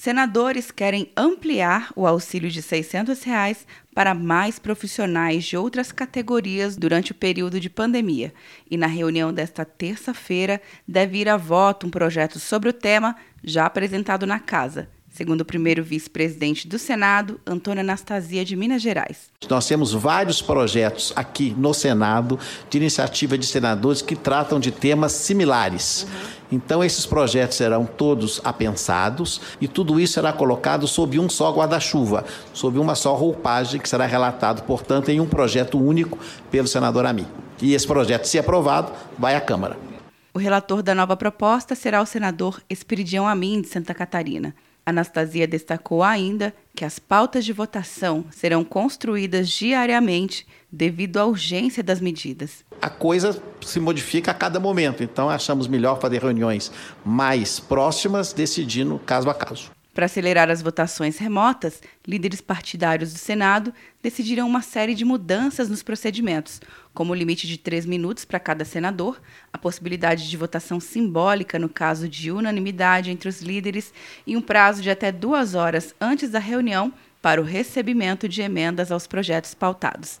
Senadores querem ampliar o auxílio de 600 reais para mais profissionais de outras categorias durante o período de pandemia. E na reunião desta terça-feira deve ir a voto um projeto sobre o tema já apresentado na Casa segundo o primeiro vice-presidente do Senado, Antônio Anastasia de Minas Gerais. Nós temos vários projetos aqui no Senado de iniciativa de senadores que tratam de temas similares. Uhum. Então, esses projetos serão todos apensados e tudo isso será colocado sob um só guarda-chuva, sob uma só roupagem, que será relatado, portanto, em um projeto único pelo senador Ami. E esse projeto, se aprovado, vai à Câmara. O relator da nova proposta será o senador Espiridião Amin, de Santa Catarina. Anastasia destacou ainda que as pautas de votação serão construídas diariamente devido à urgência das medidas. A coisa se modifica a cada momento, então achamos melhor fazer reuniões mais próximas, decidindo caso a caso. Para acelerar as votações remotas, líderes partidários do Senado decidiram uma série de mudanças nos procedimentos, como o limite de três minutos para cada senador, a possibilidade de votação simbólica no caso de unanimidade entre os líderes e um prazo de até duas horas antes da reunião para o recebimento de emendas aos projetos pautados.